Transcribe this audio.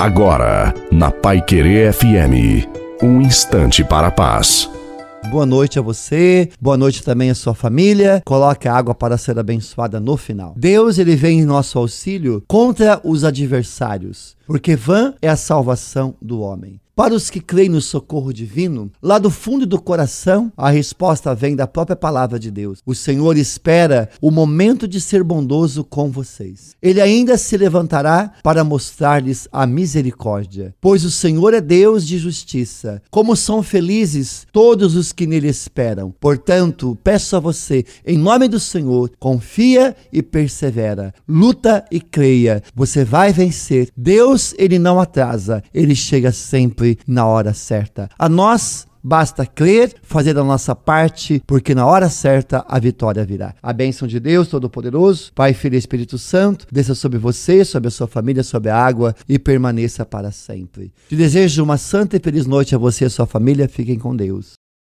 Agora, na Pai Querer FM, um instante para a paz. Boa noite a você, boa noite também à sua família. Coloque a água para ser abençoada no final. Deus, ele vem em nosso auxílio contra os adversários, porque vã é a salvação do homem. Para os que creem no socorro divino, lá do fundo do coração, a resposta vem da própria palavra de Deus. O Senhor espera o momento de ser bondoso com vocês. Ele ainda se levantará para mostrar-lhes a misericórdia, pois o Senhor é Deus de justiça. Como são felizes todos os que nele esperam. Portanto, peço a você, em nome do Senhor, confia e persevera, luta e creia. Você vai vencer. Deus, ele não atrasa, ele chega sempre na hora certa. A nós Basta crer, fazer a nossa parte, porque na hora certa a vitória virá. A bênção de Deus Todo-Poderoso, Pai, Filho e Espírito Santo, desça sobre você, sobre a sua família, sobre a água e permaneça para sempre. Te desejo uma santa e feliz noite a você e a sua família. Fiquem com Deus.